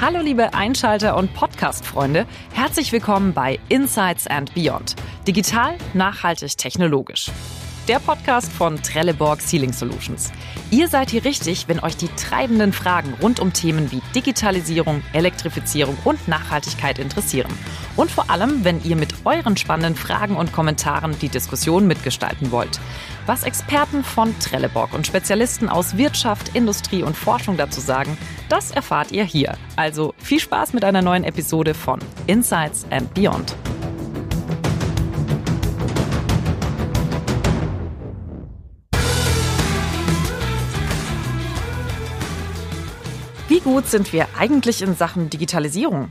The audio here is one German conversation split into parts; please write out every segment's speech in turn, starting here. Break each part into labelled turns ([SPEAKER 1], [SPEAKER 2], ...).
[SPEAKER 1] Hallo liebe Einschalter und Podcast-Freunde, herzlich willkommen bei Insights and Beyond. Digital, nachhaltig, technologisch der Podcast von Trelleborg Ceiling Solutions. Ihr seid hier richtig, wenn euch die treibenden Fragen rund um Themen wie Digitalisierung, Elektrifizierung und Nachhaltigkeit interessieren. Und vor allem, wenn ihr mit euren spannenden Fragen und Kommentaren die Diskussion mitgestalten wollt. Was Experten von Trelleborg und Spezialisten aus Wirtschaft, Industrie und Forschung dazu sagen, das erfahrt ihr hier. Also viel Spaß mit einer neuen Episode von Insights and Beyond. Wie gut sind wir eigentlich in Sachen Digitalisierung?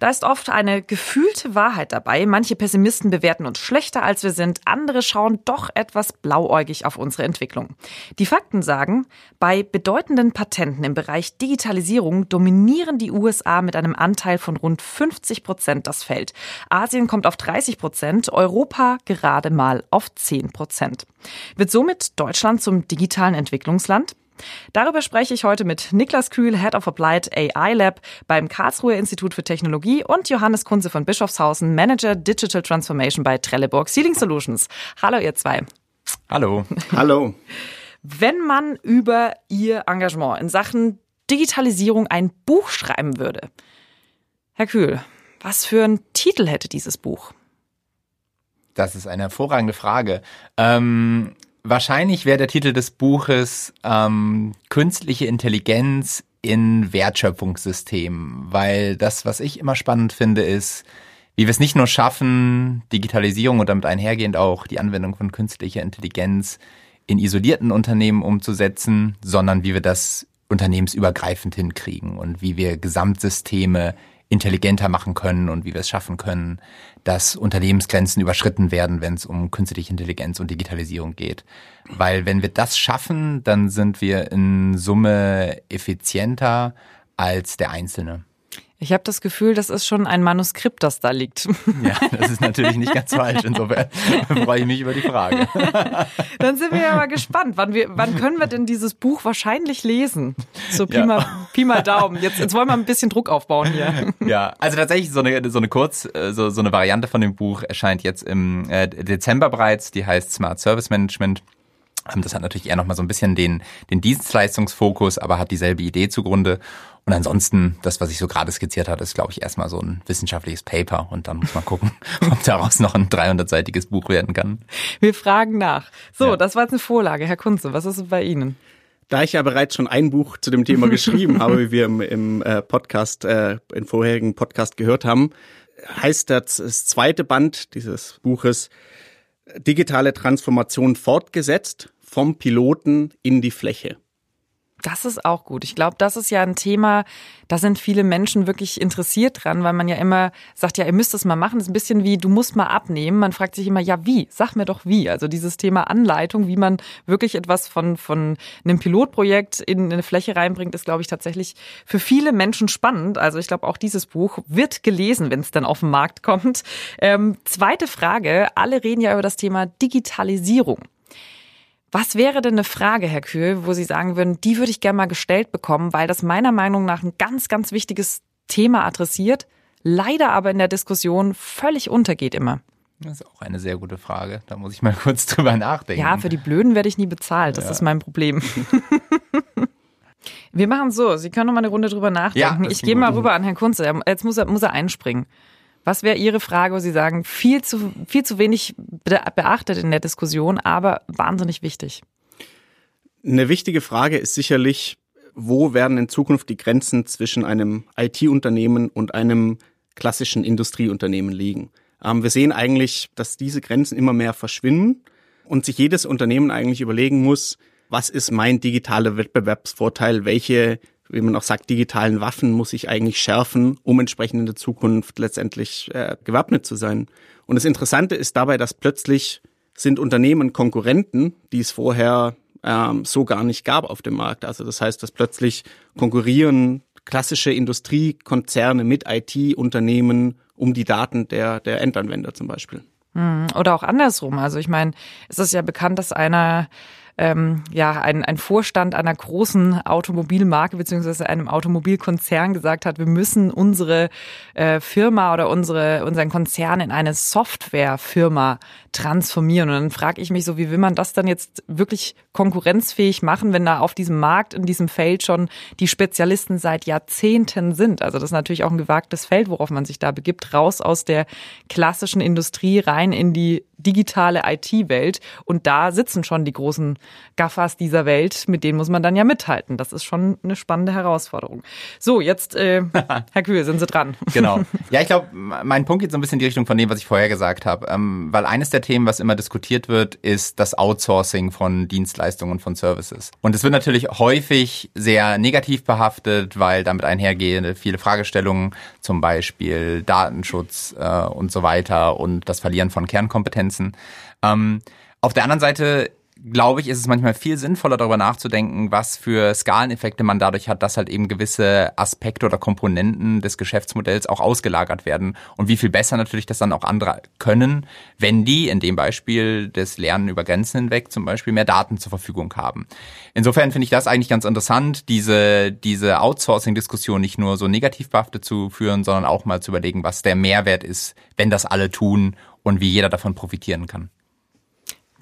[SPEAKER 1] Da ist oft eine gefühlte Wahrheit dabei. Manche Pessimisten bewerten uns schlechter, als wir sind. Andere schauen doch etwas blauäugig auf unsere Entwicklung. Die Fakten sagen, bei bedeutenden Patenten im Bereich Digitalisierung dominieren die USA mit einem Anteil von rund 50 Prozent das Feld. Asien kommt auf 30 Prozent, Europa gerade mal auf 10 Prozent. Wird somit Deutschland zum digitalen Entwicklungsland? Darüber spreche ich heute mit Niklas Kühl, Head of Applied AI Lab beim Karlsruher Institut für Technologie und Johannes Kunze von Bischofshausen, Manager Digital Transformation bei Trelleborg Sealing Solutions. Hallo ihr zwei.
[SPEAKER 2] Hallo.
[SPEAKER 3] Hallo.
[SPEAKER 1] Wenn man über Ihr Engagement in Sachen Digitalisierung ein Buch schreiben würde, Herr Kühl, was für einen Titel hätte dieses Buch?
[SPEAKER 2] Das ist eine hervorragende Frage. Ähm, Wahrscheinlich wäre der Titel des Buches ähm, Künstliche Intelligenz in Wertschöpfungssystemen, weil das, was ich immer spannend finde, ist, wie wir es nicht nur schaffen, Digitalisierung und damit einhergehend auch die Anwendung von künstlicher Intelligenz in isolierten Unternehmen umzusetzen, sondern wie wir das unternehmensübergreifend hinkriegen und wie wir Gesamtsysteme intelligenter machen können und wie wir es schaffen können, dass Unternehmensgrenzen überschritten werden, wenn es um künstliche Intelligenz und Digitalisierung geht. Weil wenn wir das schaffen, dann sind wir in Summe effizienter als der Einzelne.
[SPEAKER 1] Ich habe das Gefühl, das ist schon ein Manuskript, das da liegt.
[SPEAKER 2] Ja, das ist natürlich nicht ganz falsch. Insofern freue ich mich über die Frage.
[SPEAKER 1] Dann sind wir ja mal gespannt. Wann, wir, wann können wir denn dieses Buch wahrscheinlich lesen? So Pi, ja. mal, Pi mal Daumen. Jetzt, jetzt wollen wir ein bisschen Druck aufbauen hier.
[SPEAKER 2] Ja, also tatsächlich so eine, so eine Kurz, äh, so, so eine Variante von dem Buch erscheint jetzt im äh, Dezember bereits. Die heißt Smart Service Management. Ähm, das hat natürlich eher nochmal so ein bisschen den, den Dienstleistungsfokus, aber hat dieselbe Idee zugrunde. Und ansonsten, das, was ich so gerade skizziert hatte, ist, glaube ich, erstmal so ein wissenschaftliches Paper. Und dann muss man gucken, ob daraus noch ein 300-seitiges Buch werden kann.
[SPEAKER 1] Wir fragen nach. So, ja. das war jetzt eine Vorlage. Herr Kunze, was ist bei Ihnen?
[SPEAKER 3] Da ich ja bereits schon ein Buch zu dem Thema geschrieben habe, wie wir im, im äh, Podcast, äh, im vorherigen Podcast gehört haben, heißt das, das zweite Band dieses Buches Digitale Transformation fortgesetzt vom Piloten in die Fläche.
[SPEAKER 1] Das ist auch gut. Ich glaube, das ist ja ein Thema, da sind viele Menschen wirklich interessiert dran, weil man ja immer sagt, ja, ihr müsst es mal machen. Das ist ein bisschen wie, du musst mal abnehmen. Man fragt sich immer, ja, wie? Sag mir doch wie. Also dieses Thema Anleitung, wie man wirklich etwas von, von einem Pilotprojekt in eine Fläche reinbringt, ist, glaube ich, tatsächlich für viele Menschen spannend. Also ich glaube, auch dieses Buch wird gelesen, wenn es dann auf den Markt kommt. Ähm, zweite Frage. Alle reden ja über das Thema Digitalisierung. Was wäre denn eine Frage, Herr Kühl, wo Sie sagen würden, die würde ich gerne mal gestellt bekommen, weil das meiner Meinung nach ein ganz, ganz wichtiges Thema adressiert, leider aber in der Diskussion völlig untergeht immer?
[SPEAKER 2] Das ist auch eine sehr gute Frage. Da muss ich mal kurz drüber nachdenken.
[SPEAKER 1] Ja, für die Blöden werde ich nie bezahlt. Das ja. ist mein Problem. Wir machen so. Sie können noch mal eine Runde drüber nachdenken. Ja, ich gehe mal rüber an Herrn Kunze. Jetzt muss er, muss er einspringen. Was wäre Ihre Frage, wo Sie sagen, viel zu, viel zu wenig beachtet in der Diskussion, aber wahnsinnig wichtig?
[SPEAKER 3] Eine wichtige Frage ist sicherlich, wo werden in Zukunft die Grenzen zwischen einem IT-Unternehmen und einem klassischen Industrieunternehmen liegen? Ähm, wir sehen eigentlich, dass diese Grenzen immer mehr verschwinden und sich jedes Unternehmen eigentlich überlegen muss, was ist mein digitaler Wettbewerbsvorteil? Welche wie man auch sagt, digitalen Waffen muss ich eigentlich schärfen, um entsprechend in der Zukunft letztendlich äh, gewappnet zu sein. Und das Interessante ist dabei, dass plötzlich sind Unternehmen Konkurrenten, die es vorher ähm, so gar nicht gab auf dem Markt. Also das heißt, dass plötzlich konkurrieren klassische Industriekonzerne mit IT-Unternehmen um die Daten der, der Endanwender zum Beispiel.
[SPEAKER 1] Hm, oder auch andersrum. Also ich meine, es ist ja bekannt, dass einer ähm, ja, ein, ein Vorstand einer großen Automobilmarke beziehungsweise einem Automobilkonzern gesagt hat, wir müssen unsere äh, Firma oder unsere, unseren Konzern in eine Softwarefirma transformieren. Und dann frage ich mich so, wie will man das dann jetzt wirklich konkurrenzfähig machen, wenn da auf diesem Markt, in diesem Feld schon die Spezialisten seit Jahrzehnten sind? Also das ist natürlich auch ein gewagtes Feld, worauf man sich da begibt, raus aus der klassischen Industrie rein in die digitale IT-Welt. Und da sitzen schon die großen Gaffers dieser Welt, mit denen muss man dann ja mithalten. Das ist schon eine spannende Herausforderung. So, jetzt, äh, Herr Kühl, sind Sie dran.
[SPEAKER 2] Genau. Ja, ich glaube, mein Punkt geht so ein bisschen in die Richtung von dem, was ich vorher gesagt habe. Ähm, weil eines der Themen, was immer diskutiert wird, ist das Outsourcing von Dienstleistungen und von Services. Und es wird natürlich häufig sehr negativ behaftet, weil damit einhergehende viele Fragestellungen, zum Beispiel Datenschutz äh, und so weiter und das Verlieren von Kernkompetenzen. Ähm, auf der anderen Seite glaube ich, ist es manchmal viel sinnvoller, darüber nachzudenken, was für Skaleneffekte man dadurch hat, dass halt eben gewisse Aspekte oder Komponenten des Geschäftsmodells auch ausgelagert werden und wie viel besser natürlich das dann auch andere können, wenn die in dem Beispiel des Lernen über Grenzen hinweg zum Beispiel mehr Daten zur Verfügung haben. Insofern finde ich das eigentlich ganz interessant, diese, diese Outsourcing-Diskussion nicht nur so negativ behaftet zu führen, sondern auch mal zu überlegen, was der Mehrwert ist, wenn das alle tun und wie jeder davon profitieren kann.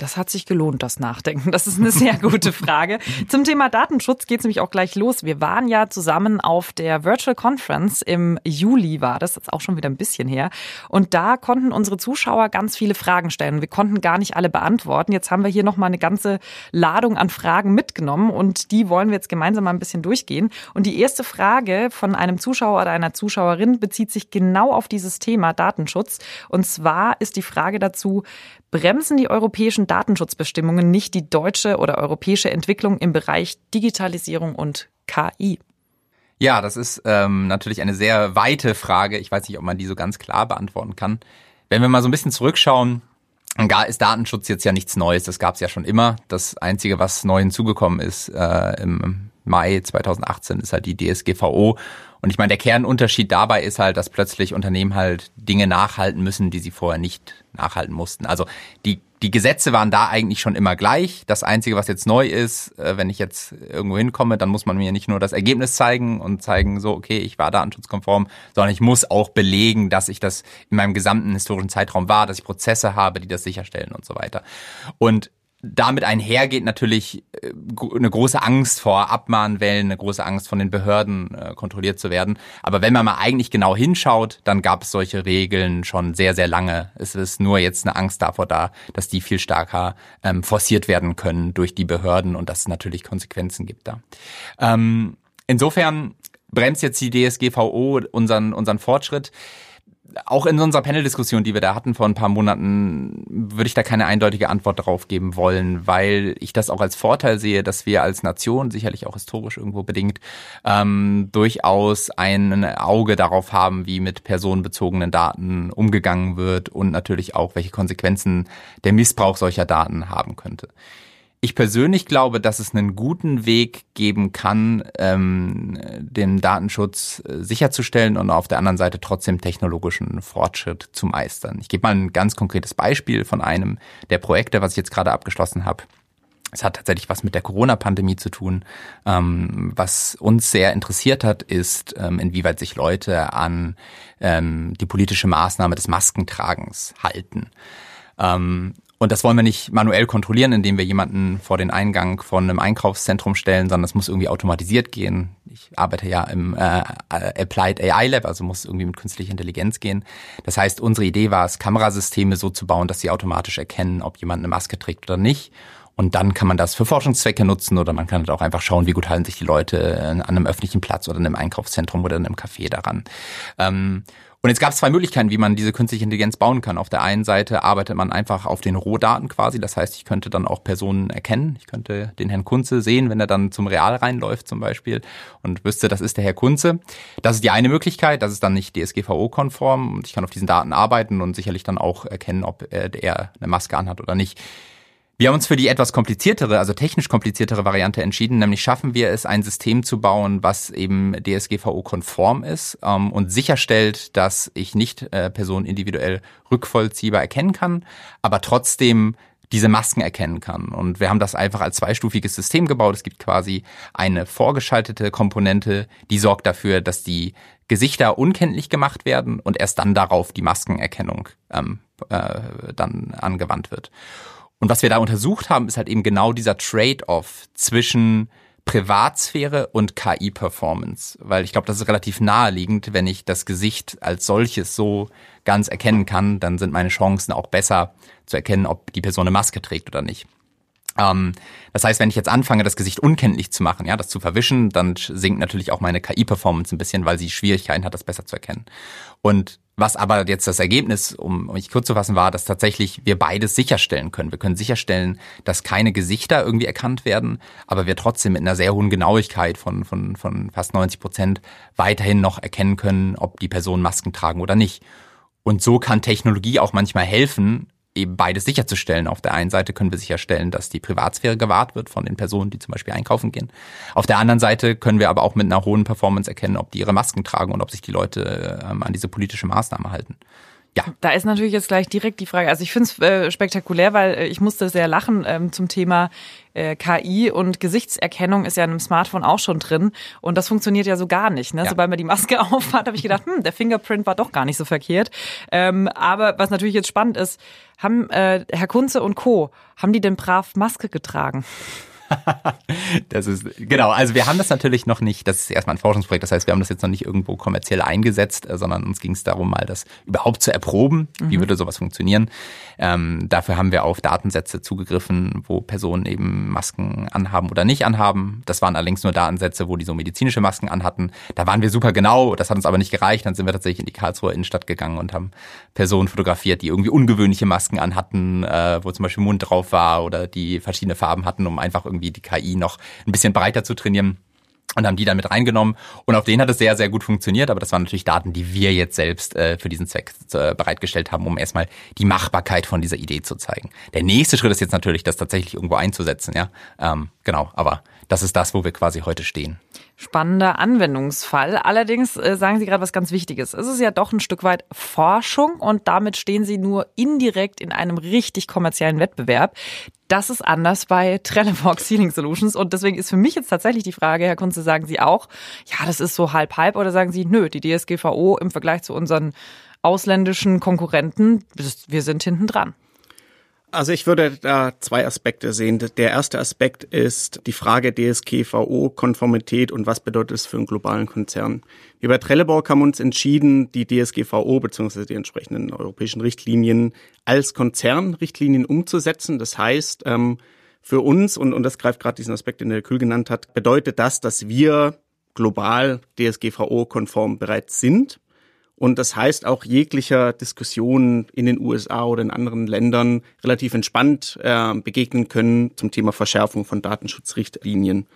[SPEAKER 1] Das hat sich gelohnt, das Nachdenken. Das ist eine sehr gute Frage. Zum Thema Datenschutz geht es nämlich auch gleich los. Wir waren ja zusammen auf der Virtual Conference im Juli war das, das ist auch schon wieder ein bisschen her. Und da konnten unsere Zuschauer ganz viele Fragen stellen. Wir konnten gar nicht alle beantworten. Jetzt haben wir hier nochmal eine ganze Ladung an Fragen mitgenommen und die wollen wir jetzt gemeinsam mal ein bisschen durchgehen. Und die erste Frage von einem Zuschauer oder einer Zuschauerin bezieht sich genau auf dieses Thema Datenschutz. Und zwar ist die Frage dazu, bremsen die europäischen Datenschutzbestimmungen nicht die deutsche oder europäische Entwicklung im Bereich Digitalisierung und KI?
[SPEAKER 2] Ja, das ist ähm, natürlich eine sehr weite Frage. Ich weiß nicht, ob man die so ganz klar beantworten kann. Wenn wir mal so ein bisschen zurückschauen, ist Datenschutz jetzt ja nichts Neues. Das gab es ja schon immer. Das Einzige, was neu hinzugekommen ist äh, im Mai 2018, ist halt die DSGVO. Und ich meine, der Kernunterschied dabei ist halt, dass plötzlich Unternehmen halt Dinge nachhalten müssen, die sie vorher nicht nachhalten mussten. Also die, die Gesetze waren da eigentlich schon immer gleich. Das Einzige, was jetzt neu ist, äh, wenn ich jetzt irgendwo hinkomme, dann muss man mir nicht nur das Ergebnis zeigen und zeigen, so, okay, ich war datenschutzkonform, sondern ich muss auch belegen, dass ich das in meinem gesamten historischen Zeitraum war, dass ich Prozesse habe, die das sicherstellen und so weiter. Und damit einhergeht natürlich äh, eine große Angst vor Abmahnwellen, eine große Angst von den Behörden äh, kontrolliert zu werden. Aber wenn man mal eigentlich genau hinschaut, dann gab es solche Regeln schon sehr, sehr lange. Es ist nur jetzt eine Angst davor da, dass die viel stärker ähm, forciert werden können durch die Behörden und dass es natürlich Konsequenzen gibt da. Ähm, insofern bremst jetzt die DSGVO unseren, unseren Fortschritt auch in unserer Panel-Diskussion, die wir da hatten vor ein paar Monaten, würde ich da keine eindeutige Antwort darauf geben wollen, weil ich das auch als Vorteil sehe, dass wir als Nation, sicherlich auch historisch irgendwo bedingt, ähm, durchaus ein Auge darauf haben, wie mit personenbezogenen Daten umgegangen wird und natürlich auch, welche Konsequenzen der Missbrauch solcher Daten haben könnte. Ich persönlich glaube, dass es einen guten Weg geben kann, ähm, den Datenschutz äh, sicherzustellen und auf der anderen Seite trotzdem technologischen Fortschritt zu meistern. Ich gebe mal ein ganz konkretes Beispiel von einem der Projekte, was ich jetzt gerade abgeschlossen habe. Es hat tatsächlich was mit der Corona-Pandemie zu tun. Ähm, was uns sehr interessiert hat, ist, ähm, inwieweit sich Leute an ähm, die politische Maßnahme des Maskentragens halten. Und das wollen wir nicht manuell kontrollieren, indem wir jemanden vor den Eingang von einem Einkaufszentrum stellen, sondern es muss irgendwie automatisiert gehen. Ich arbeite ja im äh, Applied AI Lab, also muss irgendwie mit künstlicher Intelligenz gehen. Das heißt, unsere Idee war es, Kamerasysteme so zu bauen, dass sie automatisch erkennen, ob jemand eine Maske trägt oder nicht. Und dann kann man das für Forschungszwecke nutzen oder man kann halt auch einfach schauen, wie gut halten sich die Leute an einem öffentlichen Platz oder in einem Einkaufszentrum oder in einem Café daran. Ähm, und jetzt gab es zwei Möglichkeiten, wie man diese künstliche Intelligenz bauen kann. Auf der einen Seite arbeitet man einfach auf den Rohdaten quasi. Das heißt, ich könnte dann auch Personen erkennen. Ich könnte den Herrn Kunze sehen, wenn er dann zum Real reinläuft zum Beispiel und wüsste, das ist der Herr Kunze. Das ist die eine Möglichkeit. Das ist dann nicht DSGVO-konform und ich kann auf diesen Daten arbeiten und sicherlich dann auch erkennen, ob er eine Maske anhat oder nicht. Wir haben uns für die etwas kompliziertere, also technisch kompliziertere Variante entschieden, nämlich schaffen wir es, ein System zu bauen, was eben DSGVO-konform ist ähm, und sicherstellt, dass ich nicht äh, Personen individuell rückvollziehbar erkennen kann, aber trotzdem diese Masken erkennen kann. Und wir haben das einfach als zweistufiges System gebaut. Es gibt quasi eine vorgeschaltete Komponente, die sorgt dafür, dass die Gesichter unkenntlich gemacht werden und erst dann darauf die Maskenerkennung ähm, äh, dann angewandt wird. Und was wir da untersucht haben, ist halt eben genau dieser Trade-off zwischen Privatsphäre und KI-Performance, weil ich glaube, das ist relativ naheliegend, wenn ich das Gesicht als solches so ganz erkennen kann, dann sind meine Chancen auch besser zu erkennen, ob die Person eine Maske trägt oder nicht. Ähm, das heißt, wenn ich jetzt anfange, das Gesicht unkenntlich zu machen, ja, das zu verwischen, dann sinkt natürlich auch meine KI-Performance ein bisschen, weil sie Schwierigkeiten hat, das besser zu erkennen. Und was aber jetzt das Ergebnis, um mich kurz zu fassen, war, dass tatsächlich wir beides sicherstellen können. Wir können sicherstellen, dass keine Gesichter irgendwie erkannt werden, aber wir trotzdem mit einer sehr hohen Genauigkeit von, von, von fast 90 Prozent weiterhin noch erkennen können, ob die Personen Masken tragen oder nicht. Und so kann Technologie auch manchmal helfen, eben beides sicherzustellen. Auf der einen Seite können wir sicherstellen, dass die Privatsphäre gewahrt wird von den Personen, die zum Beispiel einkaufen gehen. Auf der anderen Seite können wir aber auch mit einer hohen Performance erkennen, ob die ihre Masken tragen und ob sich die Leute ähm, an diese politische Maßnahme halten.
[SPEAKER 1] Ja. Da ist natürlich jetzt gleich direkt die Frage. Also ich finde es äh, spektakulär, weil äh, ich musste sehr lachen ähm, zum Thema äh, KI und Gesichtserkennung ist ja in einem Smartphone auch schon drin und das funktioniert ja so gar nicht. Ne? Ja. Sobald man die Maske aufhat, habe ich gedacht, hm, der Fingerprint war doch gar nicht so verkehrt. Ähm, aber was natürlich jetzt spannend ist, haben äh, Herr Kunze und Co. haben die denn brav Maske getragen?
[SPEAKER 2] Das ist, genau, also wir haben das natürlich noch nicht, das ist erstmal ein Forschungsprojekt, das heißt, wir haben das jetzt noch nicht irgendwo kommerziell eingesetzt, äh, sondern uns ging es darum, mal das überhaupt zu erproben. Mhm. Wie würde sowas funktionieren? Ähm, dafür haben wir auf Datensätze zugegriffen, wo Personen eben Masken anhaben oder nicht anhaben. Das waren allerdings nur Datensätze, wo die so medizinische Masken anhatten. Da waren wir super genau, das hat uns aber nicht gereicht. Dann sind wir tatsächlich in die Karlsruher Innenstadt gegangen und haben Personen fotografiert, die irgendwie ungewöhnliche Masken anhatten, äh, wo zum Beispiel Mund drauf war oder die verschiedene Farben hatten, um einfach irgendwie die KI noch ein bisschen breiter zu trainieren und haben die dann mit reingenommen. Und auf denen hat es sehr, sehr gut funktioniert. Aber das waren natürlich Daten, die wir jetzt selbst äh, für diesen Zweck äh, bereitgestellt haben, um erstmal die Machbarkeit von dieser Idee zu zeigen. Der nächste Schritt ist jetzt natürlich, das tatsächlich irgendwo einzusetzen. Ja, ähm, genau. Aber das ist das, wo wir quasi heute stehen.
[SPEAKER 1] Spannender Anwendungsfall. Allerdings äh, sagen Sie gerade was ganz Wichtiges. Es ist ja doch ein Stück weit Forschung und damit stehen Sie nur indirekt in einem richtig kommerziellen Wettbewerb. Das ist anders bei Trelleborg Sealing Solutions und deswegen ist für mich jetzt tatsächlich die Frage, Herr Kunze, sagen Sie auch, ja, das ist so halb halb oder sagen Sie, nö, die DSGVO im Vergleich zu unseren ausländischen Konkurrenten, wir sind hinten dran.
[SPEAKER 3] Also ich würde da zwei Aspekte sehen. Der erste Aspekt ist die Frage DSGVO-Konformität und was bedeutet es für einen globalen Konzern. Wir bei Trelleborg haben uns entschieden, die DSGVO bzw. die entsprechenden europäischen Richtlinien als Konzernrichtlinien umzusetzen. Das heißt, ähm, für uns, und, und das greift gerade diesen Aspekt, den der Kühl genannt hat, bedeutet das, dass wir global DSGVO-konform bereits sind. Und das heißt auch jeglicher Diskussion in den USA oder in anderen Ländern relativ entspannt äh, begegnen können zum Thema Verschärfung von Datenschutzrichtlinien.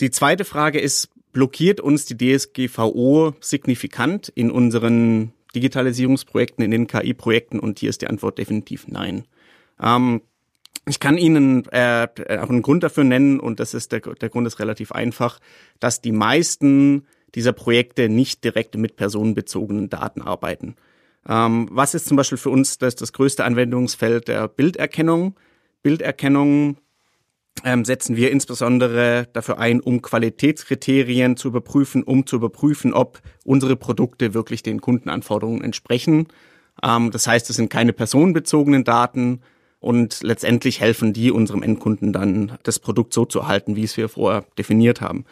[SPEAKER 3] Die zweite Frage ist, blockiert uns die DSGVO signifikant in unseren Digitalisierungsprojekten, in den KI-Projekten? Und hier ist die Antwort definitiv nein. Ähm, ich kann Ihnen äh, auch einen Grund dafür nennen, und das ist der, der Grund ist relativ einfach, dass die meisten dieser Projekte nicht direkt mit personenbezogenen Daten arbeiten. Ähm, was ist zum Beispiel für uns das, das größte Anwendungsfeld der Bilderkennung? Bilderkennung ähm, setzen wir insbesondere dafür ein, um Qualitätskriterien zu überprüfen, um zu überprüfen, ob unsere Produkte wirklich den Kundenanforderungen entsprechen. Ähm, das heißt, es sind keine personenbezogenen Daten und letztendlich helfen die unserem Endkunden dann, das Produkt so zu halten, wie es wir vorher definiert haben.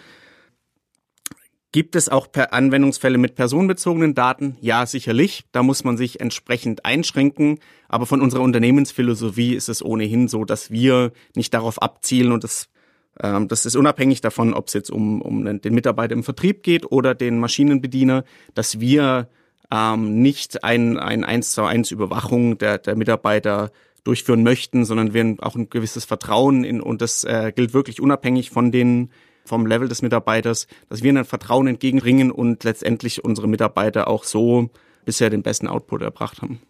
[SPEAKER 3] Gibt es auch per Anwendungsfälle mit personenbezogenen Daten? Ja, sicherlich. Da muss man sich entsprechend einschränken. Aber von unserer Unternehmensphilosophie ist es ohnehin so, dass wir nicht darauf abzielen und das ähm, das ist unabhängig davon, ob es jetzt um, um den Mitarbeiter im Vertrieb geht oder den Maschinenbediener, dass wir ähm, nicht ein, ein 1 zu 1 Überwachung der, der Mitarbeiter durchführen möchten, sondern wir auch ein gewisses Vertrauen in, und das äh, gilt wirklich unabhängig von den vom Level des Mitarbeiters, dass wir ihnen Vertrauen entgegenbringen und letztendlich unsere Mitarbeiter auch so bisher den besten Output erbracht haben.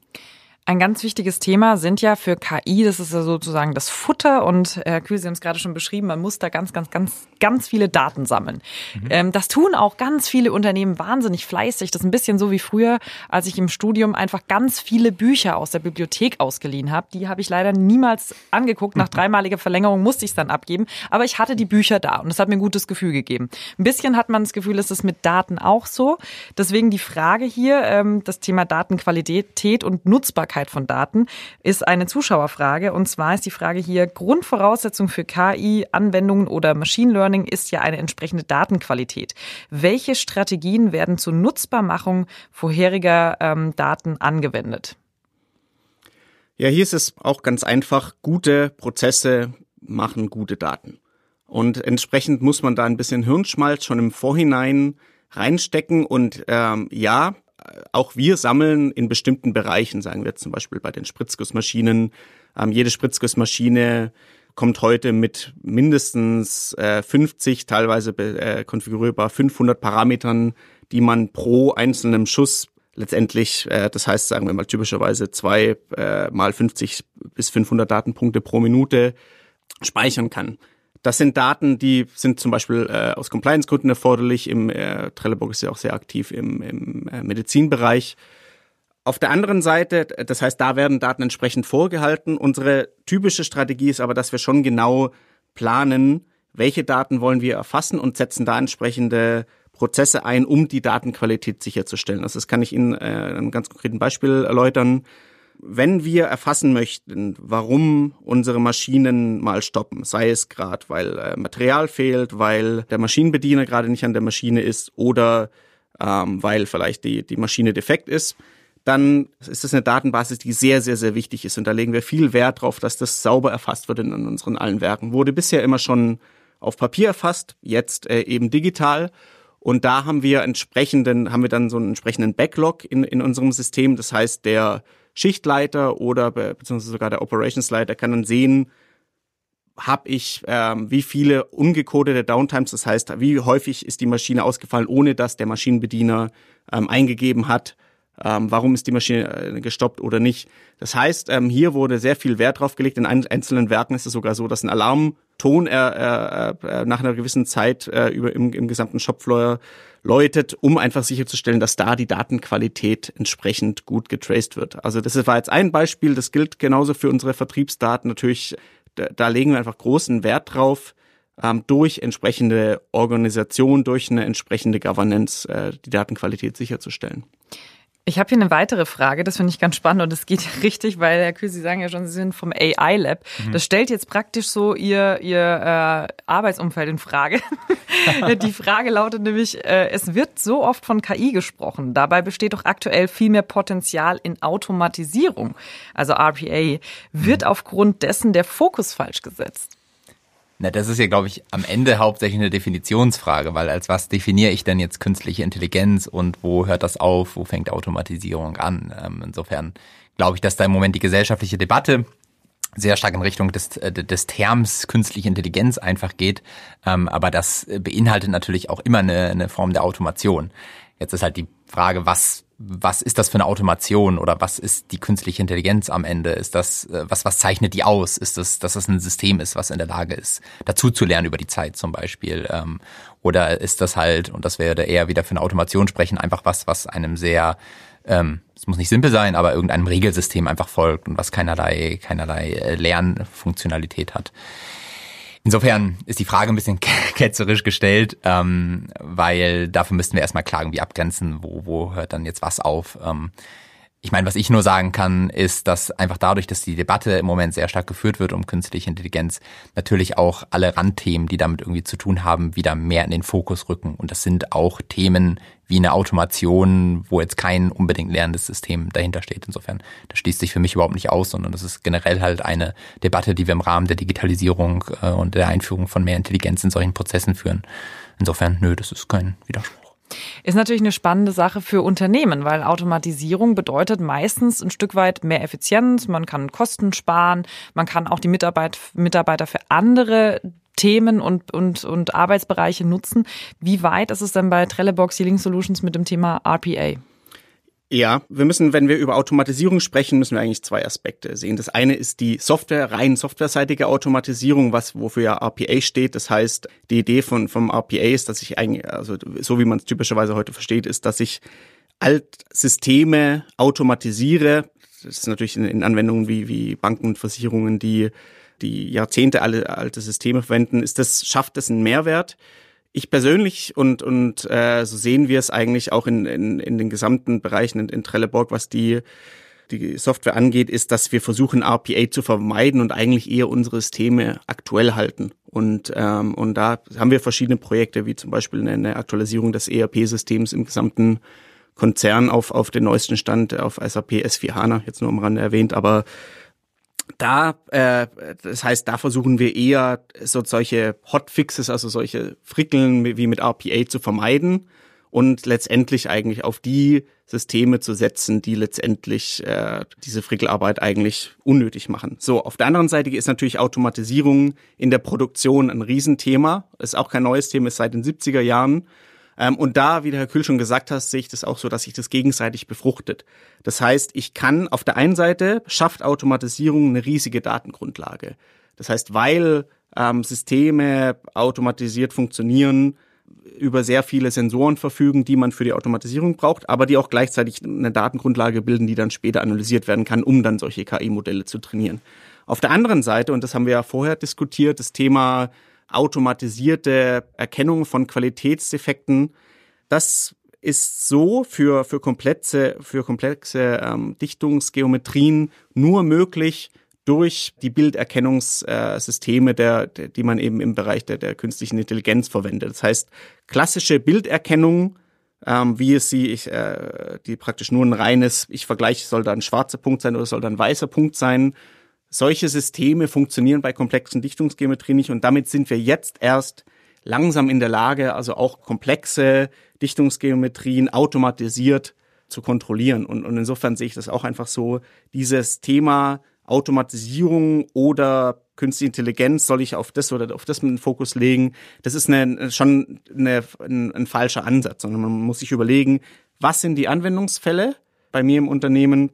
[SPEAKER 1] Ein ganz wichtiges Thema sind ja für KI, das ist ja sozusagen das Futter und Herr Kühl, Sie haben es gerade schon beschrieben, man muss da ganz, ganz, ganz, ganz viele Daten sammeln. Mhm. Ähm, das tun auch ganz viele Unternehmen wahnsinnig fleißig. Das ist ein bisschen so wie früher, als ich im Studium einfach ganz viele Bücher aus der Bibliothek ausgeliehen habe. Die habe ich leider niemals angeguckt. Nach dreimaliger Verlängerung musste ich es dann abgeben. Aber ich hatte die Bücher da und es hat mir ein gutes Gefühl gegeben. Ein bisschen hat man das Gefühl, ist es mit Daten auch so. Deswegen die Frage hier, ähm, das Thema Datenqualität und Nutzbarkeit Verfügbarkeit von Daten ist eine Zuschauerfrage. Und zwar ist die Frage hier, Grundvoraussetzung für KI-Anwendungen oder Machine Learning ist ja eine entsprechende Datenqualität. Welche Strategien werden zur Nutzbarmachung vorheriger ähm, Daten angewendet?
[SPEAKER 3] Ja, hier ist es auch ganz einfach. Gute Prozesse machen gute Daten. Und entsprechend muss man da ein bisschen Hirnschmalz schon im Vorhinein reinstecken. Und ähm, ja, auch wir sammeln in bestimmten Bereichen, sagen wir zum Beispiel bei den Spritzgussmaschinen. Ähm, jede Spritzgussmaschine kommt heute mit mindestens äh, 50, teilweise äh, konfigurierbar 500 Parametern, die man pro einzelnen Schuss letztendlich, äh, das heißt, sagen wir mal typischerweise zwei äh, mal 50 bis 500 Datenpunkte pro Minute speichern kann. Das sind Daten, die sind zum Beispiel äh, aus Compliance-Gründen erforderlich. Im äh, Trelleborg ist ja auch sehr aktiv im, im äh, Medizinbereich. Auf der anderen Seite, das heißt, da werden Daten entsprechend vorgehalten. Unsere typische Strategie ist aber, dass wir schon genau planen, welche Daten wollen wir erfassen und setzen da entsprechende Prozesse ein, um die Datenqualität sicherzustellen. Also das kann ich Ihnen äh, einem ganz konkreten Beispiel erläutern wenn wir erfassen möchten, warum unsere Maschinen mal stoppen, sei es gerade, weil äh, Material fehlt, weil der Maschinenbediener gerade nicht an der Maschine ist oder ähm, weil vielleicht die, die Maschine defekt ist, dann ist das eine Datenbasis, die sehr, sehr, sehr wichtig ist. Und da legen wir viel Wert drauf, dass das sauber erfasst wird in unseren allen Werken. Wurde bisher immer schon auf Papier erfasst, jetzt äh, eben digital. Und da haben wir entsprechenden, haben wir dann so einen entsprechenden Backlog in, in unserem System. Das heißt, der Schichtleiter oder be beziehungsweise sogar der Operationsleiter kann dann sehen, habe ich ähm, wie viele ungecodete Downtimes, das heißt, wie häufig ist die Maschine ausgefallen, ohne dass der Maschinenbediener ähm, eingegeben hat, ähm, warum ist die Maschine äh, gestoppt oder nicht. Das heißt, ähm, hier wurde sehr viel Wert drauf gelegt. In einzelnen Werken ist es sogar so, dass ein Alarmton äh, äh, äh, nach einer gewissen Zeit äh, über im, im gesamten Shopfloor läutet, um einfach sicherzustellen, dass da die Datenqualität entsprechend gut getraced wird. Also das war jetzt ein Beispiel, das gilt genauso für unsere Vertriebsdaten. Natürlich, da, da legen wir einfach großen Wert drauf, ähm, durch entsprechende Organisation, durch eine entsprechende Governance äh, die Datenqualität sicherzustellen.
[SPEAKER 1] Ich habe hier eine weitere Frage, das finde ich ganz spannend und es geht richtig, weil Herr Kühl, Sie sagen ja schon, Sie sind vom AI Lab. Mhm. Das stellt jetzt praktisch so Ihr, Ihr äh, Arbeitsumfeld in Frage. Die Frage lautet nämlich, äh, es wird so oft von KI gesprochen. Dabei besteht doch aktuell viel mehr Potenzial in Automatisierung, also RPA. Wird mhm. aufgrund dessen der Fokus falsch gesetzt?
[SPEAKER 2] Na, das ist ja, glaube ich, am Ende hauptsächlich eine Definitionsfrage, weil als was definiere ich denn jetzt künstliche Intelligenz und wo hört das auf, wo fängt Automatisierung an? Ähm, insofern glaube ich, dass da im Moment die gesellschaftliche Debatte sehr stark in Richtung des, äh, des Terms künstliche Intelligenz einfach geht. Ähm, aber das beinhaltet natürlich auch immer eine, eine Form der Automation. Jetzt ist halt die Frage, was was ist das für eine Automation oder was ist die künstliche Intelligenz am Ende? Ist das, äh, was, was zeichnet die aus? Ist das, dass das ein System ist, was in der Lage ist, dazu zu lernen über die Zeit zum Beispiel? Ähm, oder ist das halt, und das wäre eher wieder für eine Automation sprechen, einfach was, was einem sehr, ähm, es muss nicht simpel sein, aber irgendeinem Regelsystem einfach folgt und was keinerlei, keinerlei äh, Lernfunktionalität hat. Insofern ist die Frage ein bisschen ketzerisch gestellt, ähm, weil dafür müssten wir erstmal klar irgendwie abgrenzen, wo, wo hört dann jetzt was auf. Ähm, ich meine, was ich nur sagen kann, ist, dass einfach dadurch, dass die Debatte im Moment sehr stark geführt wird um künstliche Intelligenz, natürlich auch alle Randthemen, die damit irgendwie zu tun haben, wieder mehr in den Fokus rücken. Und das sind auch Themen, wie eine Automation, wo jetzt kein unbedingt lernendes System dahinter steht. Insofern, das schließt sich für mich überhaupt nicht aus, sondern das ist generell halt eine Debatte, die wir im Rahmen der Digitalisierung äh, und der Einführung von mehr Intelligenz in solchen Prozessen führen. Insofern, nö, das ist kein Widerspruch.
[SPEAKER 1] Ist natürlich eine spannende Sache für Unternehmen, weil Automatisierung bedeutet meistens ein Stück weit mehr Effizienz, man kann Kosten sparen, man kann auch die Mitarbeit, Mitarbeiter für andere Themen und, und, und Arbeitsbereiche nutzen. Wie weit ist es denn bei Trellebox Healing Solutions mit dem Thema RPA?
[SPEAKER 3] Ja, wir müssen, wenn wir über Automatisierung sprechen, müssen wir eigentlich zwei Aspekte sehen. Das eine ist die Software, rein softwareseitige Automatisierung, was, wofür ja RPA steht. Das heißt, die Idee von, vom RPA ist, dass ich eigentlich, also, so wie man es typischerweise heute versteht, ist, dass ich Altsysteme automatisiere. Das ist natürlich in, in Anwendungen wie, wie Banken und Versicherungen, die, die Jahrzehnte alle alte Systeme verwenden, ist das, schafft das einen Mehrwert? Ich persönlich und, und äh, so sehen wir es eigentlich auch in, in, in den gesamten Bereichen in, in Trelleborg, was die, die Software angeht, ist, dass wir versuchen, RPA zu vermeiden und eigentlich eher unsere Systeme aktuell halten. Und, ähm, und da haben wir verschiedene Projekte, wie zum Beispiel eine, eine Aktualisierung des ERP-Systems im gesamten Konzern auf, auf den neuesten Stand, auf SAP S4 HANA, jetzt nur am Rande erwähnt, aber da, äh, das heißt, da versuchen wir eher so solche Hotfixes, also solche Frickeln wie mit RPA zu vermeiden und letztendlich eigentlich auf die Systeme zu setzen, die letztendlich äh, diese Frickelarbeit eigentlich unnötig machen. So, auf der anderen Seite ist natürlich Automatisierung in der Produktion ein Riesenthema. Ist auch kein neues Thema, ist seit den 70er Jahren. Ähm, und da, wie der Herr Kühl schon gesagt hat, sehe ich das auch so, dass sich das gegenseitig befruchtet. Das heißt, ich kann auf der einen Seite schafft Automatisierung eine riesige Datengrundlage. Das heißt, weil ähm, Systeme automatisiert funktionieren, über sehr viele Sensoren verfügen, die man für die Automatisierung braucht, aber die auch gleichzeitig eine Datengrundlage bilden, die dann später analysiert werden kann, um dann solche KI-Modelle zu trainieren. Auf der anderen Seite, und das haben wir ja vorher diskutiert, das Thema automatisierte Erkennung von Qualitätsdefekten. Das ist so für, für komplexe, für komplexe ähm, Dichtungsgeometrien nur möglich durch die Bilderkennungssysteme, der, der, die man eben im Bereich der, der künstlichen Intelligenz verwendet. Das heißt, klassische Bilderkennung, ähm, wie es sie, ich, äh, die praktisch nur ein reines, ich vergleiche, soll da ein schwarzer Punkt sein oder soll da ein weißer Punkt sein, solche Systeme funktionieren bei komplexen Dichtungsgeometrien nicht und damit sind wir jetzt erst langsam in der Lage, also auch komplexe Dichtungsgeometrien automatisiert zu kontrollieren. Und, und insofern sehe ich das auch einfach so, dieses Thema Automatisierung oder künstliche Intelligenz, soll ich auf das oder auf das mit den Fokus legen? Das ist eine, schon eine, ein, ein falscher Ansatz, sondern man muss sich überlegen, was sind die Anwendungsfälle bei mir im Unternehmen?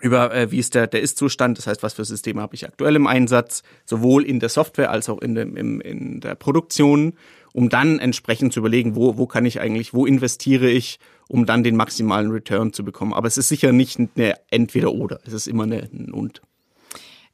[SPEAKER 3] Über äh, wie ist der, der Ist-Zustand, das heißt, was für Systeme habe ich aktuell im Einsatz, sowohl in der Software als auch in, dem, im, in der Produktion, um dann entsprechend zu überlegen, wo, wo kann ich eigentlich, wo investiere ich, um dann den maximalen Return zu bekommen. Aber es ist sicher nicht eine Entweder-Oder, es ist immer eine, ein Und.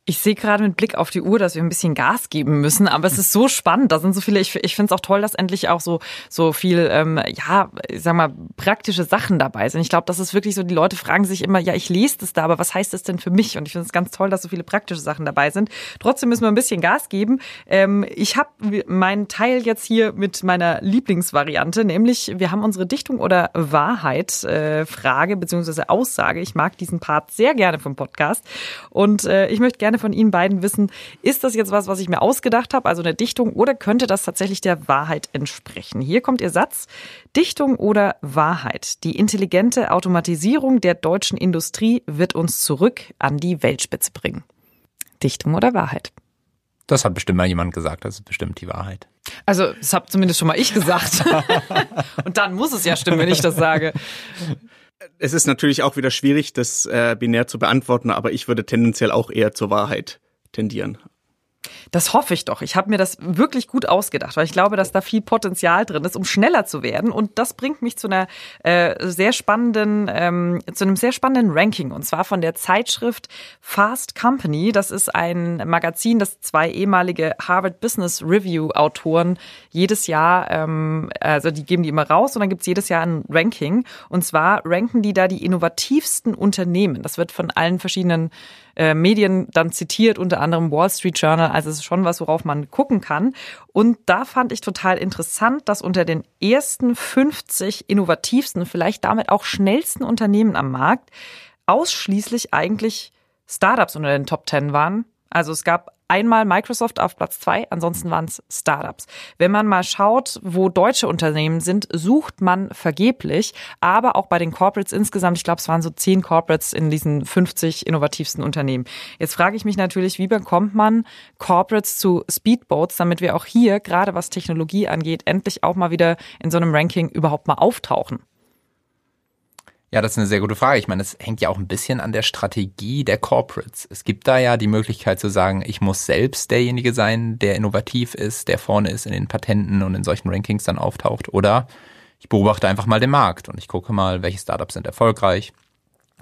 [SPEAKER 1] Ich sehe gerade mit Blick auf die Uhr, dass wir ein bisschen Gas geben müssen, aber es ist so spannend. Da sind so viele. Ich, ich finde es auch toll, dass endlich auch so so viel, ähm, ja, ich sag mal, praktische Sachen dabei sind. Ich glaube, das ist wirklich so. Die Leute fragen sich immer, ja, ich lese das da, aber was heißt das denn für mich? Und ich finde es ganz toll, dass so viele praktische Sachen dabei sind. Trotzdem müssen wir ein bisschen Gas geben. Ähm, ich habe meinen Teil jetzt hier mit meiner Lieblingsvariante, nämlich wir haben unsere Dichtung oder Wahrheit äh, Frage beziehungsweise Aussage. Ich mag diesen Part sehr gerne vom Podcast und äh, ich möchte gerne gerne von Ihnen beiden wissen, ist das jetzt was, was ich mir ausgedacht habe, also eine Dichtung, oder könnte das tatsächlich der Wahrheit entsprechen? Hier kommt Ihr Satz. Dichtung oder Wahrheit? Die intelligente Automatisierung der deutschen Industrie wird uns zurück an die Weltspitze bringen. Dichtung oder Wahrheit?
[SPEAKER 2] Das hat bestimmt mal jemand gesagt, das ist bestimmt die Wahrheit.
[SPEAKER 1] Also, das habe zumindest schon mal ich gesagt. Und dann muss es ja stimmen, wenn ich das sage.
[SPEAKER 3] Es ist natürlich auch wieder schwierig, das äh, binär zu beantworten, aber ich würde tendenziell auch eher zur Wahrheit tendieren.
[SPEAKER 1] Das hoffe ich doch. Ich habe mir das wirklich gut ausgedacht, weil ich glaube, dass da viel Potenzial drin ist, um schneller zu werden. Und das bringt mich zu einer äh, sehr spannenden, ähm, zu einem sehr spannenden Ranking. Und zwar von der Zeitschrift Fast Company. Das ist ein Magazin, das zwei ehemalige Harvard Business Review Autoren jedes Jahr, ähm, also die geben die immer raus und dann gibt's jedes Jahr ein Ranking. Und zwar ranken die da die innovativsten Unternehmen. Das wird von allen verschiedenen äh, Medien dann zitiert, unter anderem Wall Street Journal. Also es ist schon was, worauf man gucken kann. Und da fand ich total interessant, dass unter den ersten 50 innovativsten, vielleicht damit auch schnellsten Unternehmen am Markt ausschließlich eigentlich Startups unter den Top 10 waren. Also es gab einmal Microsoft auf Platz zwei, ansonsten waren es Startups. Wenn man mal schaut, wo deutsche Unternehmen sind, sucht man vergeblich, aber auch bei den Corporates insgesamt, ich glaube, es waren so zehn Corporates in diesen 50 innovativsten Unternehmen. Jetzt frage ich mich natürlich, wie bekommt man Corporates zu Speedboats, damit wir auch hier, gerade was Technologie angeht, endlich auch mal wieder in so einem Ranking überhaupt mal auftauchen?
[SPEAKER 2] Ja, das ist eine sehr gute Frage. Ich meine, es hängt ja auch ein bisschen an der Strategie der Corporates. Es gibt da ja die Möglichkeit zu sagen, ich muss selbst derjenige sein, der innovativ ist, der vorne ist in den Patenten und in solchen Rankings dann auftaucht. Oder ich beobachte einfach mal den Markt und ich gucke mal, welche Startups sind erfolgreich,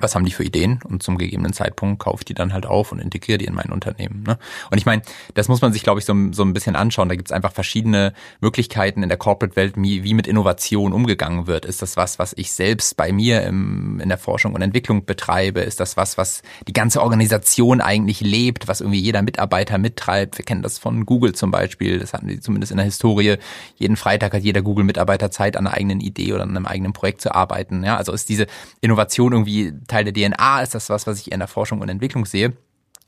[SPEAKER 2] was haben die für Ideen und zum gegebenen Zeitpunkt kaufe ich die dann halt auf und integriere die in mein Unternehmen. Ne? Und ich meine, das muss man sich, glaube ich, so, so ein bisschen anschauen. Da gibt es einfach verschiedene Möglichkeiten in der Corporate-Welt, wie, wie mit Innovation umgegangen wird. Ist das was, was ich selbst bei mir im, in der Forschung und Entwicklung betreibe? Ist das was, was die ganze Organisation eigentlich lebt, was irgendwie jeder Mitarbeiter mittreibt? Wir kennen das von Google zum Beispiel. Das hatten die zumindest in der Historie. Jeden Freitag hat jeder Google-Mitarbeiter Zeit, an einer eigenen Idee oder an einem eigenen Projekt zu arbeiten. Ja, also ist diese Innovation irgendwie Teil der DNA? Ist das was, was ich in der Forschung und Entwicklung sehe?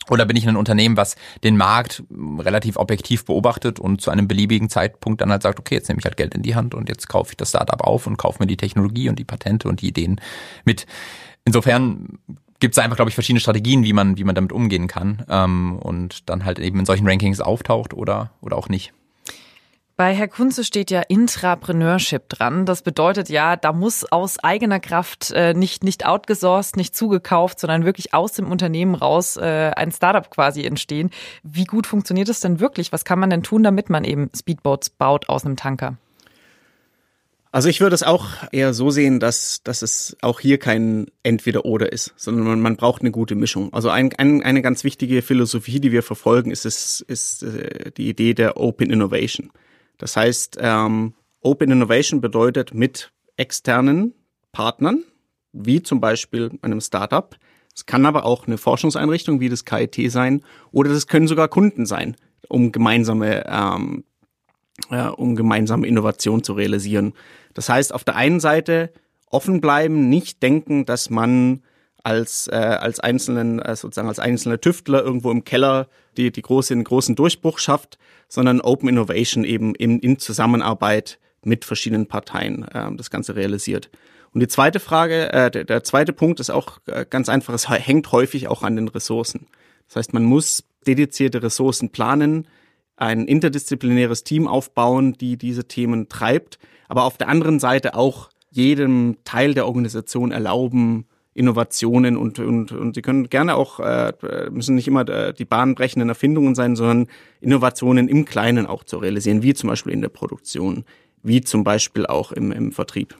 [SPEAKER 2] Oder bin ich ein Unternehmen, was den Markt relativ objektiv beobachtet und zu einem beliebigen Zeitpunkt dann halt sagt, okay, jetzt nehme ich halt Geld in die Hand und jetzt kaufe ich das Startup auf und kaufe mir die Technologie und die Patente und die Ideen mit. Insofern gibt es einfach, glaube ich, verschiedene Strategien, wie man, wie man damit umgehen kann ähm, und dann halt eben in solchen Rankings auftaucht oder, oder auch nicht.
[SPEAKER 1] Bei Herr Kunze steht ja Intrapreneurship dran. Das bedeutet ja, da muss aus eigener Kraft äh, nicht, nicht outgesourced, nicht zugekauft, sondern wirklich aus dem Unternehmen raus äh, ein Startup quasi entstehen. Wie gut funktioniert das denn wirklich? Was kann man denn tun, damit man eben Speedboats baut aus einem Tanker?
[SPEAKER 3] Also ich würde es auch eher so sehen, dass, dass es auch hier kein Entweder-Oder ist, sondern man, man braucht eine gute Mischung. Also ein, ein, eine ganz wichtige Philosophie, die wir verfolgen, ist, es, ist äh, die Idee der Open Innovation. Das heißt, ähm, Open Innovation bedeutet mit externen Partnern, wie zum Beispiel einem Startup. Es kann aber auch eine Forschungseinrichtung wie das KIT sein oder das können sogar Kunden sein, um gemeinsame, ähm, äh, um gemeinsame Innovation zu realisieren. Das heißt, auf der einen Seite offen bleiben, nicht denken, dass man als, äh, als einzelnen, äh, sozusagen als einzelner Tüftler irgendwo im Keller die, die große, den großen Durchbruch schafft, sondern Open Innovation eben in, in Zusammenarbeit mit verschiedenen Parteien äh, das Ganze realisiert. Und die zweite Frage, äh, der, der zweite Punkt ist auch äh, ganz einfach, es hängt häufig auch an den Ressourcen. Das heißt, man muss dedizierte Ressourcen planen, ein interdisziplinäres Team aufbauen, die diese Themen treibt, aber auf der anderen Seite auch jedem Teil der Organisation erlauben, Innovationen und, und, und sie können gerne auch, äh, müssen nicht immer äh, die bahnbrechenden Erfindungen sein, sondern Innovationen im Kleinen auch zu realisieren, wie zum Beispiel in der Produktion, wie zum Beispiel auch im, im Vertrieb.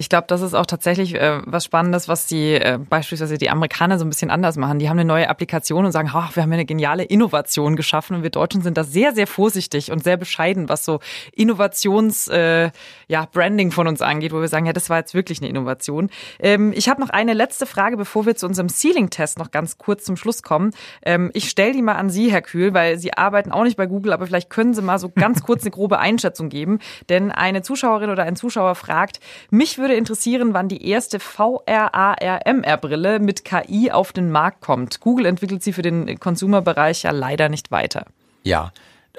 [SPEAKER 1] Ich glaube, das ist auch tatsächlich äh, was Spannendes, was die äh, beispielsweise die Amerikaner so ein bisschen anders machen. Die haben eine neue Applikation und sagen, oh, wir haben eine geniale Innovation geschaffen und wir Deutschen sind da sehr, sehr vorsichtig und sehr bescheiden, was so Innovations, äh, ja, Branding von uns angeht, wo wir sagen, ja, das war jetzt wirklich eine Innovation. Ähm, ich habe noch eine letzte Frage, bevor wir zu unserem Ceiling-Test noch ganz kurz zum Schluss kommen. Ähm, ich stelle die mal an Sie, Herr Kühl, weil Sie arbeiten auch nicht bei Google, aber vielleicht können Sie mal so ganz kurz eine grobe Einschätzung geben. Denn eine Zuschauerin oder ein Zuschauer fragt, mich würde würde interessieren, wann die erste VRARMR-Brille mit KI auf den Markt kommt. Google entwickelt sie für den Consumer-Bereich ja leider nicht weiter.
[SPEAKER 2] Ja,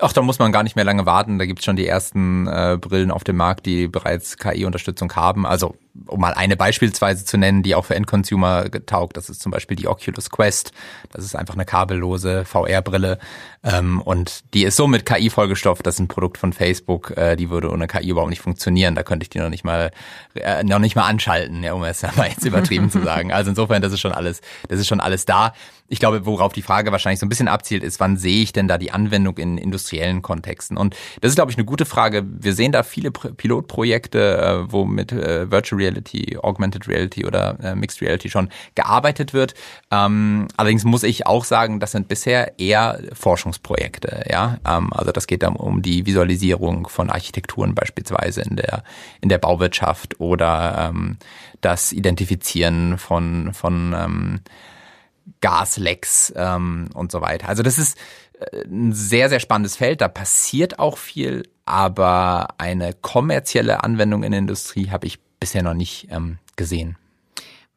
[SPEAKER 2] Ach, da muss man gar nicht mehr lange warten. Da gibt es schon die ersten äh, Brillen auf dem Markt, die bereits KI-Unterstützung haben. Also um mal eine beispielsweise zu nennen, die auch für Endconsumer taugt, das ist zum Beispiel die Oculus Quest. Das ist einfach eine kabellose VR-Brille ähm, und die ist so mit KI vollgestopft. Das ist ein Produkt von Facebook. Äh, die würde ohne KI überhaupt nicht funktionieren. Da könnte ich die noch nicht mal äh, noch nicht mal anschalten, ja, um es mal jetzt übertrieben zu sagen. Also insofern, das ist schon alles, das ist schon alles da. Ich glaube, worauf die Frage wahrscheinlich so ein bisschen abzielt, ist, wann sehe ich denn da die Anwendung in industriellen Kontexten? Und das ist, glaube ich, eine gute Frage. Wir sehen da viele Pilotprojekte, äh, wo mit äh, Virtual Reality, Augmented Reality oder äh, Mixed Reality schon gearbeitet wird. Ähm, allerdings muss ich auch sagen, das sind bisher eher Forschungsprojekte. Ja, ähm, also das geht dann um die Visualisierung von Architekturen beispielsweise in der in der Bauwirtschaft oder ähm, das Identifizieren von von Gaslecks ähm, und so weiter. Also das ist ein sehr, sehr spannendes Feld. Da passiert auch viel, aber eine kommerzielle Anwendung in der Industrie habe ich bisher noch nicht ähm, gesehen.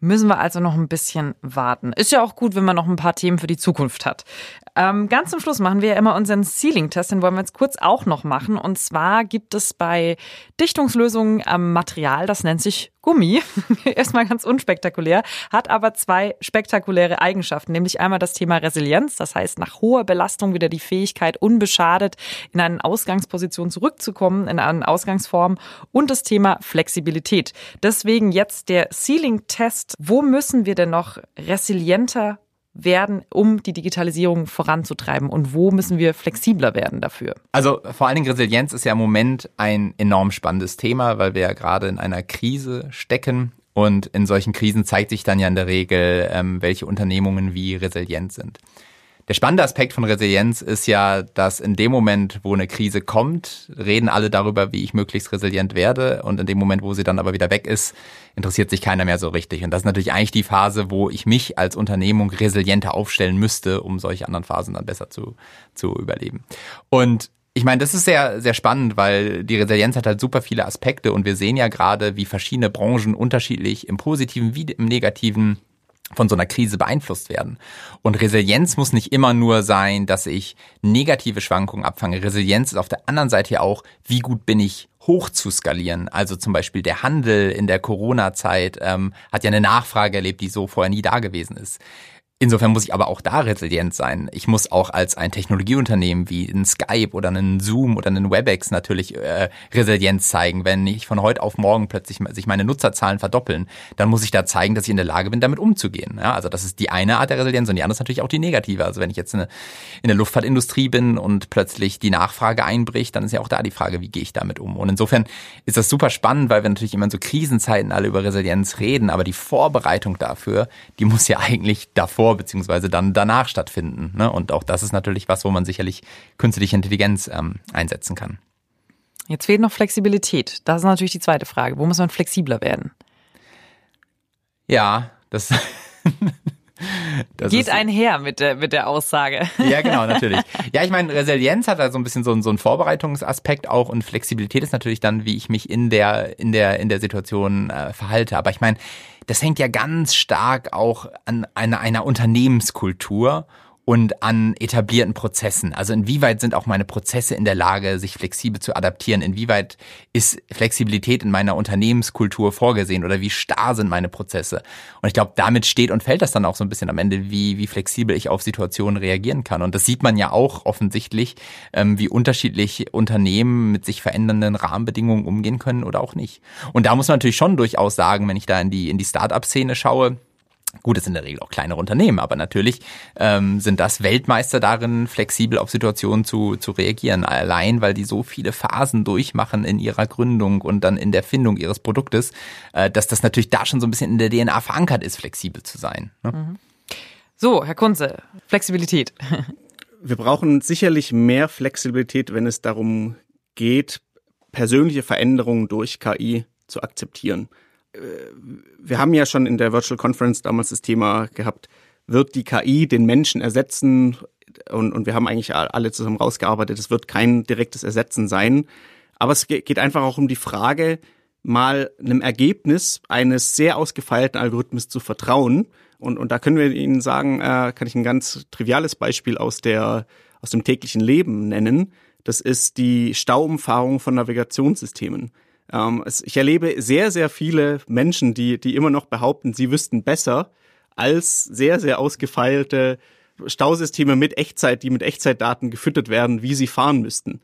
[SPEAKER 1] Müssen wir also noch ein bisschen warten. Ist ja auch gut, wenn man noch ein paar Themen für die Zukunft hat. Ähm, ganz zum Schluss machen wir ja immer unseren Ceiling-Test, den wollen wir jetzt kurz auch noch machen. Und zwar gibt es bei Dichtungslösungen ähm, Material, das nennt sich Gummi. Erstmal ganz unspektakulär, hat aber zwei spektakuläre Eigenschaften, nämlich einmal das Thema Resilienz, das heißt nach hoher Belastung wieder die Fähigkeit, unbeschadet in eine Ausgangsposition zurückzukommen, in eine Ausgangsform und das Thema Flexibilität. Deswegen jetzt der Ceiling-Test. Wo müssen wir denn noch resilienter werden, um die Digitalisierung voranzutreiben? Und wo müssen wir flexibler werden dafür?
[SPEAKER 2] Also vor allen Dingen Resilienz ist ja im Moment ein enorm spannendes Thema, weil wir ja gerade in einer Krise stecken. Und in solchen Krisen zeigt sich dann ja in der Regel, ähm, welche Unternehmungen wie resilient sind. Der spannende Aspekt von Resilienz ist ja, dass in dem Moment, wo eine Krise kommt, reden alle darüber, wie ich möglichst resilient werde. Und in dem Moment, wo sie dann aber wieder weg ist, interessiert sich keiner mehr so richtig. Und das ist natürlich eigentlich die Phase, wo ich mich als Unternehmung resilienter aufstellen müsste, um solche anderen Phasen dann besser zu, zu überleben. Und ich meine, das ist sehr, sehr spannend, weil die Resilienz hat halt super viele Aspekte und wir sehen ja gerade, wie verschiedene Branchen unterschiedlich im positiven wie im negativen von so einer Krise beeinflusst werden. Und Resilienz muss nicht immer nur sein, dass ich negative Schwankungen abfange. Resilienz ist auf der anderen Seite ja auch, wie gut bin ich hoch zu skalieren. Also zum Beispiel der Handel in der Corona-Zeit ähm, hat ja eine Nachfrage erlebt, die so vorher nie da gewesen ist. Insofern muss ich aber auch da resilient sein. Ich muss auch als ein Technologieunternehmen wie ein Skype oder einen Zoom oder einen WebEx natürlich äh, Resilienz zeigen. Wenn ich von heute auf morgen plötzlich sich meine Nutzerzahlen verdoppeln, dann muss ich da zeigen, dass ich in der Lage bin, damit umzugehen. Ja, also das ist die eine Art der Resilienz und die andere ist natürlich auch die negative. Also wenn ich jetzt in, in der Luftfahrtindustrie bin und plötzlich die Nachfrage einbricht, dann ist ja auch da die Frage, wie gehe ich damit um? Und insofern ist das super spannend, weil wir natürlich immer in so Krisenzeiten alle über Resilienz reden, aber die Vorbereitung dafür, die muss ja eigentlich davor davor beziehungsweise dann danach stattfinden. Ne? Und auch das ist natürlich was, wo man sicherlich künstliche Intelligenz ähm, einsetzen kann.
[SPEAKER 1] Jetzt fehlt noch Flexibilität. Das ist natürlich die zweite Frage. Wo muss man flexibler werden?
[SPEAKER 2] Ja, das.
[SPEAKER 1] Das Geht einher mit der, mit der Aussage.
[SPEAKER 2] Ja, genau, natürlich. Ja, ich meine, Resilienz hat da so ein bisschen so, so einen Vorbereitungsaspekt auch und Flexibilität ist natürlich dann, wie ich mich in der, in der, in der Situation äh, verhalte. Aber ich meine, das hängt ja ganz stark auch an einer, einer Unternehmenskultur und an etablierten Prozessen. Also inwieweit sind auch meine Prozesse in der Lage, sich flexibel zu adaptieren? Inwieweit ist Flexibilität in meiner Unternehmenskultur vorgesehen oder wie starr sind meine Prozesse? Und ich glaube, damit steht und fällt das dann auch so ein bisschen am Ende, wie, wie flexibel ich auf Situationen reagieren kann. Und das sieht man ja auch offensichtlich, ähm, wie unterschiedlich Unternehmen mit sich verändernden Rahmenbedingungen umgehen können oder auch nicht. Und da muss man natürlich schon durchaus sagen, wenn ich da in die, in die Start-up-Szene schaue, Gut, es sind in der Regel auch kleinere Unternehmen, aber natürlich ähm, sind das Weltmeister darin, flexibel auf Situationen zu, zu reagieren. Allein, weil die so viele Phasen durchmachen in ihrer Gründung und dann in der Findung ihres Produktes, äh, dass das natürlich da schon so ein bisschen in der DNA verankert ist, flexibel zu sein. Ne? Mhm.
[SPEAKER 1] So, Herr Kunze, Flexibilität.
[SPEAKER 3] Wir brauchen sicherlich mehr Flexibilität, wenn es darum geht, persönliche Veränderungen durch KI zu akzeptieren wir haben ja schon in der Virtual Conference damals das Thema gehabt, wird die KI den Menschen ersetzen? Und, und wir haben eigentlich alle zusammen rausgearbeitet, es wird kein direktes Ersetzen sein. Aber es geht einfach auch um die Frage, mal einem Ergebnis eines sehr ausgefeilten Algorithmus zu vertrauen. Und, und da können wir Ihnen sagen, äh, kann ich ein ganz triviales Beispiel aus der aus dem täglichen Leben nennen. Das ist die Stauumfahrung von Navigationssystemen. Ähm, es, ich erlebe sehr, sehr viele Menschen, die, die immer noch behaupten, sie wüssten besser als sehr, sehr ausgefeilte Stausysteme mit Echtzeit, die mit Echtzeitdaten gefüttert werden, wie sie fahren müssten.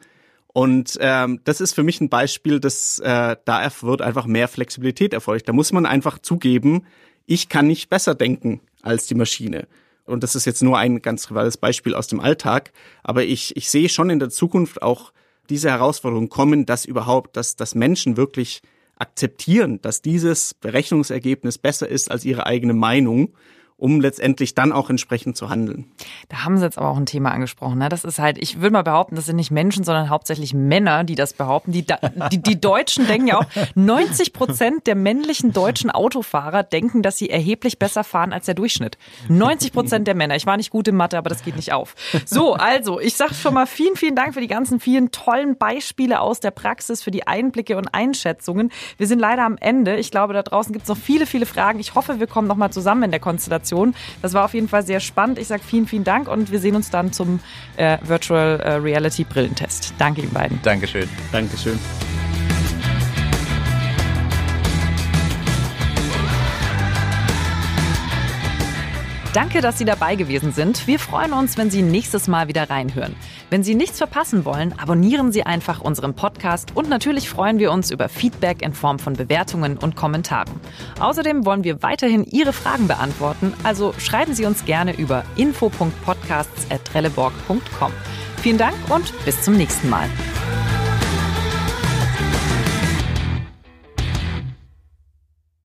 [SPEAKER 3] Und ähm, das ist für mich ein Beispiel, dass äh, da wird einfach mehr Flexibilität erfolgt. Da muss man einfach zugeben, ich kann nicht besser denken als die Maschine. Und das ist jetzt nur ein ganz triviales Beispiel aus dem Alltag. Aber ich, ich sehe schon in der Zukunft auch diese Herausforderungen kommen, dass überhaupt, dass, dass Menschen wirklich akzeptieren, dass dieses Berechnungsergebnis besser ist als ihre eigene Meinung um letztendlich dann auch entsprechend zu handeln.
[SPEAKER 1] Da haben Sie jetzt aber auch ein Thema angesprochen. Ne? Das ist halt, ich würde mal behaupten, das sind nicht Menschen, sondern hauptsächlich Männer, die das behaupten. Die, die, die Deutschen denken ja auch, 90 Prozent der männlichen deutschen Autofahrer denken, dass sie erheblich besser fahren als der Durchschnitt. 90 Prozent der Männer. Ich war nicht gut in Mathe, aber das geht nicht auf. So, also, ich sage schon mal vielen, vielen Dank für die ganzen vielen tollen Beispiele aus der Praxis, für die Einblicke und Einschätzungen. Wir sind leider am Ende. Ich glaube, da draußen gibt es noch viele, viele Fragen. Ich hoffe, wir kommen nochmal zusammen in der Konstellation Informationen. Das war auf jeden Fall sehr spannend. Ich sage vielen, vielen Dank und wir sehen uns dann zum äh, Virtual äh, Reality Brillentest. Danke Ihnen beiden.
[SPEAKER 2] Dankeschön.
[SPEAKER 3] Dankeschön.
[SPEAKER 1] Danke, dass Sie dabei gewesen sind. Wir freuen uns, wenn Sie nächstes Mal wieder reinhören. Wenn Sie nichts verpassen wollen, abonnieren Sie einfach unseren Podcast und natürlich freuen wir uns über Feedback in Form von Bewertungen und Kommentaren. Außerdem wollen wir weiterhin Ihre Fragen beantworten, also schreiben Sie uns gerne über info.podcasts.trelleborg.com. Vielen Dank und bis zum nächsten Mal.